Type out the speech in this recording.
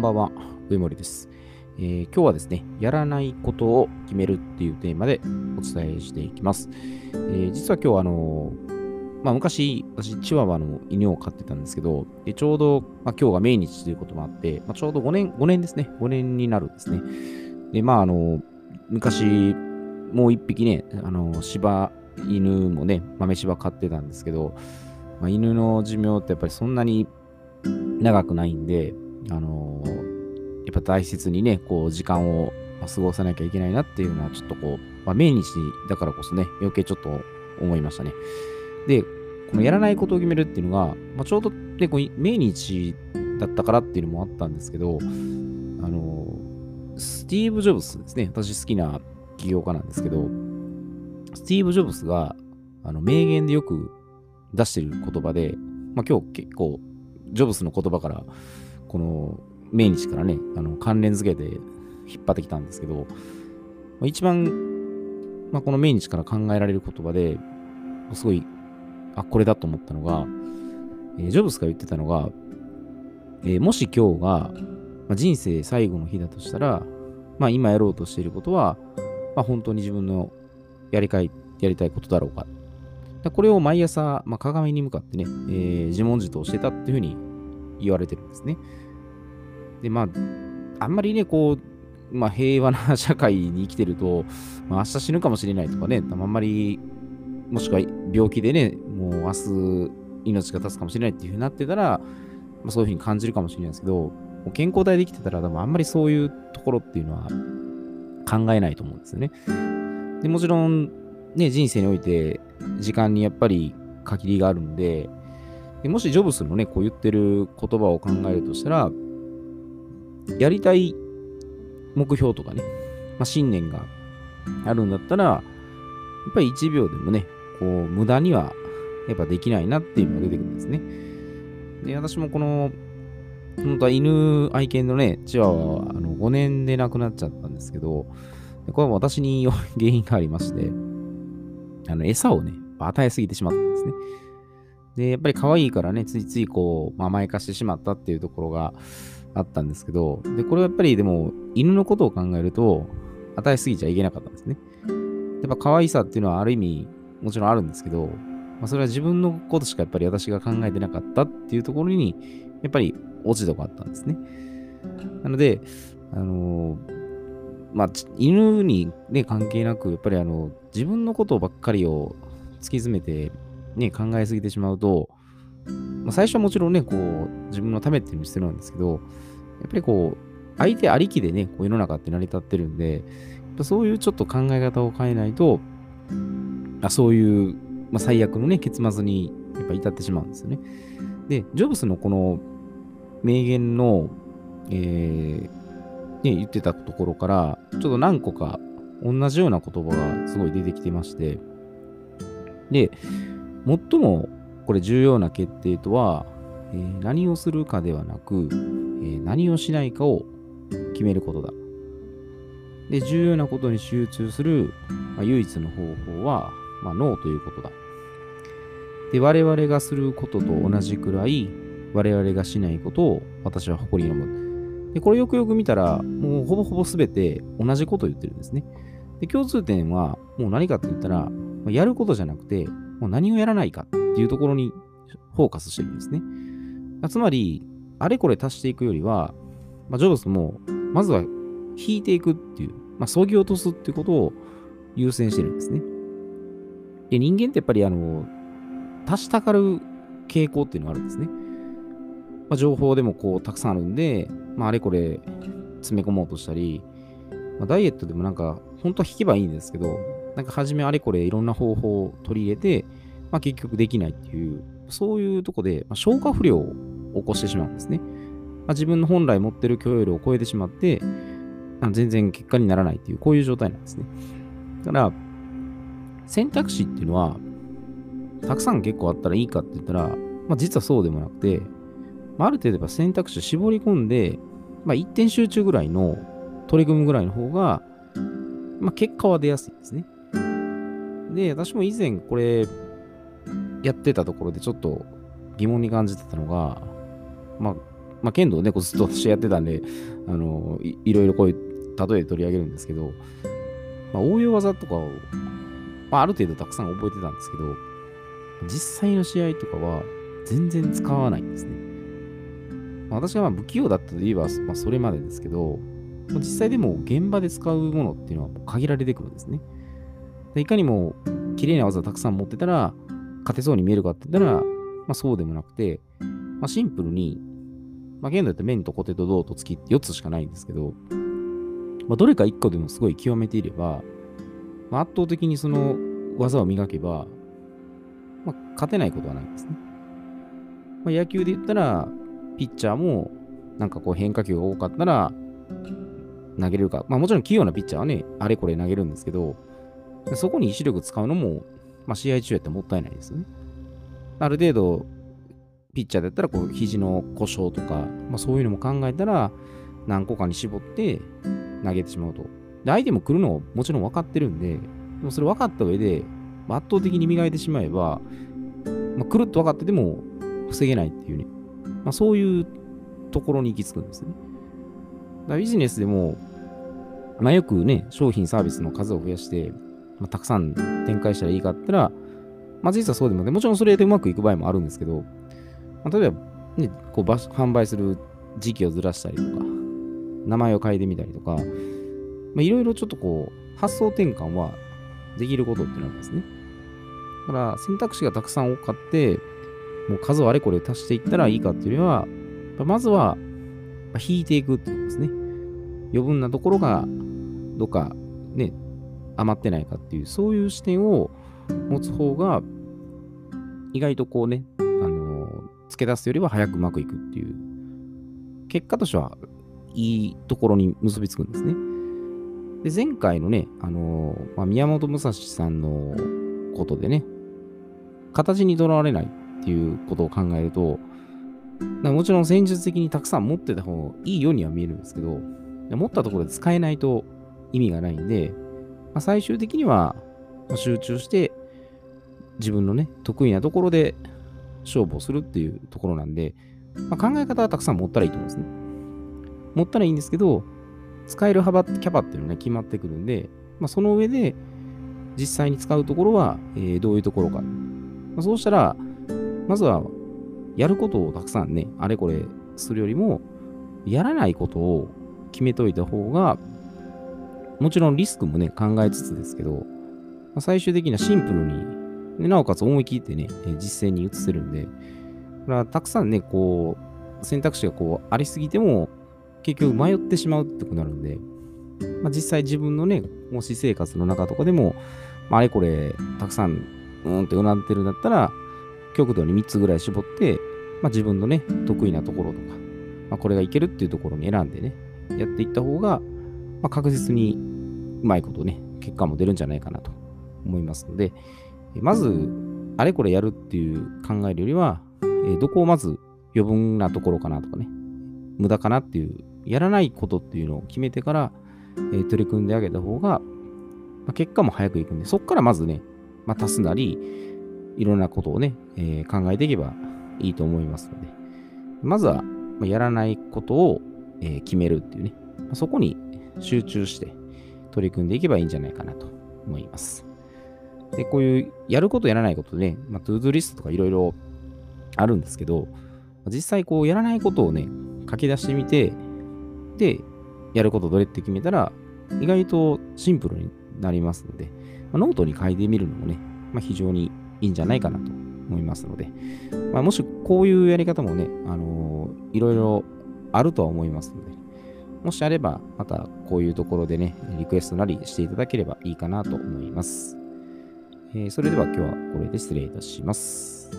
んばんは、上森です、えー今日はですね、やらないことを決めるっていうテーマでお伝えしていきます。えー実は今日あのーまあ、昔、私、チワワの犬を飼ってたんですけど、でちょうど、まあ、今日が命日ということもあって、まあ、ちょうど5年、5年ですね、5年になるんですね。で、まあ、あの昔、もう一匹ね、あの柴犬もね、豆柴飼ってたんですけど、まあ、犬の寿命ってやっぱりそんなに長くないんで、あのーやっぱ大切にね、こう、時間を過ごさなきゃいけないなっていうのは、ちょっとこう、まあ、命日だからこそね、余計ちょっと思いましたね。で、このやらないことを決めるっていうのが、まあ、ちょうどね、こう命日だったからっていうのもあったんですけど、あのースティーブ・ジョブスですね、私好きな起業家なんですけど、スティーブ・ジョブスが、あの、名言でよく出してる言葉で、まあ、今日結構、ジョブスの言葉から、この命日からね、あの関連付けて引っ張ってきたんですけど、まあ、一番、まあ、この命日から考えられる言葉で、すごい、あ、これだと思ったのが、えージョブスが言ってたのが、えーもし今日が、まあ、人生最後の日だとしたら、まあ、今やろうとしていることは、まあ、本当に自分のやりたいやりたいことだろうか。これを毎朝、まあ、鏡に向かってね、えー自問自答してたっていうふうに言われてるんですね。で、まあ、あんまりね、こう、まあ、平和な社会に生きてると、まあ、明日死ぬかもしれないとかね、あんまり、もしくは病気でね、もう明日命が立つかもしれないっていうふうになってたら、まあ、そういうふうに感じるかもしれないですけど、健康体で生きてたら、多分あんまりそういうところっていうのは考えないと思うんですよね。でもちろん、ね、人生において時間にやっぱり限りがあるんで、でもしジョブスのね、こう言ってる言葉を考えるとしたら、やりたい目標とかね、まあ、信念があるんだったら、やっぱり1秒でもね、こう、無駄にはやっぱできないなっていうのが出てくるんですね。で、私もこの、本当は犬愛犬のね、チワワはあの5年で亡くなっちゃったんですけど、これは私に原因がありまして、あの、餌をね、与えすぎてしまったんですね。で、やっぱり可愛いからね、ついついこう、まあ甘やかしてしまったっていうところがあったんですけど、で、これはやっぱりでも、犬のことを考えると、与えすぎちゃいけなかったんですね。やっぱ可愛さっていうのはある意味、もちろんあるんですけど、まあ、それは自分のことしかやっぱり私が考えてなかったっていうところに、やっぱり落ち度があったんですね。なので、あのーまあ、ち犬にね、関係なく、やっぱりあの、自分のことばっかりを突き詰めて、ね、考えすぎてしまうと、まあ、最初はもちろんね、こう、自分のためっていうのにしてるんですけど、やっぱりこう、相手ありきでね、こう世の中って成り立ってるんで、そういうちょっと考え方を変えないと、あそういう、まあ、最悪のね、結末にやっぱ至ってしまうんですよね。で、ジョブスのこの名言の、えーね、言ってたところから、ちょっと何個か同じような言葉がすごい出てきてまして、で、最もこれ重要な決定とは、えー何をするかではなく、えー何をしないかを決めることだ。で、重要なことに集中する、まあ唯一の方法は、まあ、ノーということだ。で、我々がすることと同じくらい、我々がしないことを私は誇りに思う。で、これよくよく見たら、もうほぼほぼ全て同じことを言ってるんですね。で、共通点は、もう何かって言ったら、やることじゃなくて、もう何をやらないかっていうところにフォーカスしてるんですね。つまり、あれこれ足していくよりは、まあ、ジョブスも、まずは引いていくっていう、まあ、そぎ落とすっていうことを優先してるんですね。で、人間ってやっぱり、あの、足したがる傾向っていうのがあるんですね。まあ、情報でもこう、たくさんあるんで、まあ、あれこれ詰め込もうとしたり、まあ、ダイエットでもなんか、本当は引けばいいんですけど、なんか初めあれこれいろんな方法を取り入れて、まあ、結局できないっていう、そういうとこで、まあ、消化不良を起こしてしまうんですね。まあ、自分の本来持ってる許容量を超えてしまって、全然結果にならないっていう、こういう状態なんですね。だから、選択肢っていうのは、たくさん結構あったらいいかって言ったら、まあ、実はそうでもなくて、まあ、ある程度やっぱ選択肢を絞り込んで、まあ、一点集中ぐらいの取り組むぐらいの方が、まあ、結果は出やすいですね。で、私も以前これやってたところでちょっと疑問に感じてたのが、まあ、まあ、剣道ね、ずっと私やってたんで、あのい、いろいろこういう例えで取り上げるんですけど、まあ、応用技とかを、まあ、ある程度たくさん覚えてたんですけど、実際の試合とかは全然使わないんですね。まあ、私がまあ不器用だったといえば、まあ、それまでですけど、実際でも現場で使うものっていうのは限られてくるんですね。いかにも綺麗な技をたくさん持ってたら、勝てそうに見えるかって言ったら、まあ、そうでもなくて、まあ、シンプルに、まあ、現代って面とコテと銅と月って4つしかないんですけど、まあ、どれか1個でもすごい極めていれば、まあ、圧倒的にその技を磨けば、まあ、勝てないことはないんですね。まあ、野球で言ったら、ピッチャーもなんかこう変化球が多かったら投げれるか。まあもちろん器用なピッチャーはね、あれこれ投げるんですけど、そこに意志力使うのも、まあ、試合中やってもったいないですよね。ある程度、ピッチャーだったらこう肘の故障とか、まあ、そういうのも考えたら、何個かに絞って投げてしまうと。で、相手も来るのもちろん分かってるんで、でもそれ分かった上で、圧倒的に磨いてしまえば、まあ、来ると分かってても防げないっていうね、まあ、そういうところに行き着くんですね。だからビジネスでも、まあ、よくね、商品サービスの数を増やして、まあ、たくさん展開したらいいかって言ったら、まあ、実はそうでもね、もちろんそれでうまくいく場合もあるんですけど、まあ、例えば、ね、こう販売する時期をずらしたりとか、名前を変えてみたりとか、いろいろちょっとこう、発想転換はできることってなるんですね。だから選択肢がたくさん多かって、もう数をあれこれ足していったらいいかっていうよりは、まずは引いていくっていうことですね。余分なところがどっかね、余ってないかっていう、そういう視点を持つ方が、意外とこうね、あの、付け出すよりは早くうまくいくっていう、結果としてはいいところに結びつくんですね。で、前回のね、あの、まあ、宮本武蔵さんのことでね、形にとらわれないっていうことを考えると、もちろん戦術的にたくさん持ってた方がいいようには見えるんですけど、持ったところで使えないと意味がないんで、あ、最終的には集中して自分のね、得意なところで勝負をするっていうところなんで、まあ、考え方はたくさん持ったらいいと思うんですね。持ったらいいんですけど、使える幅、キャパっていうのね、決まってくるんで、まあ、その上で実際に使うところは、えー、どういうところか。まあ、そうしたら、まずはやることをたくさんね、あれこれするよりも、やらないことを決めといた方が、もちろんリスクもね、考えつつですけど、まあ、最終的にはシンプルに、なおかつ思い切ってね、実践に移せるんで、だからたくさんね、こう、選択肢がこうありすぎても、結局迷ってしまうってことになるんで、まあ、実際自分のね、もし生活の中とかでも、まあ、あれこれたくさん、うんってうなってるんだったら、極度に3つぐらい絞って、まあ、自分のね、得意なところとか、まあ、これがいけるっていうところに選んでね、やっていった方が、まあ、確実にうまいことね、結果も出るんじゃないかなと思いますので、まず、あれこれやるっていう考えるよりは、えどこをまず余分なところかなとかね、無駄かなっていう、やらないことっていうのを決めてから、え取り組んであげた方が、ま結果も早くいくんで、そこからまずね、まあ、足すなり、いろんなことをね、えー、考えていけばいいと思いますので、まずは、やらないことを、え、決めるっていうね、そこに集中して取り組んでいけばいいんじゃないかなと思います。で、こういうやることやらないことね、まあ、 ToDoリストとかいろいろあるんですけど、実際こうやらないことをね、書き出してみて、で、やることどれって決めたら、意外とシンプルになりますので、まあ、ノートに書いてみるのもね、まあ、非常にいいんじゃないかなと思いますので、まあ、もしこういうやり方もね、あのー、いろいろあるとは思いますので、もしあれば、またこういうところでね、リクエストなりしていただければいいかなと思います。えー、それでは今日はこれで失礼いたします。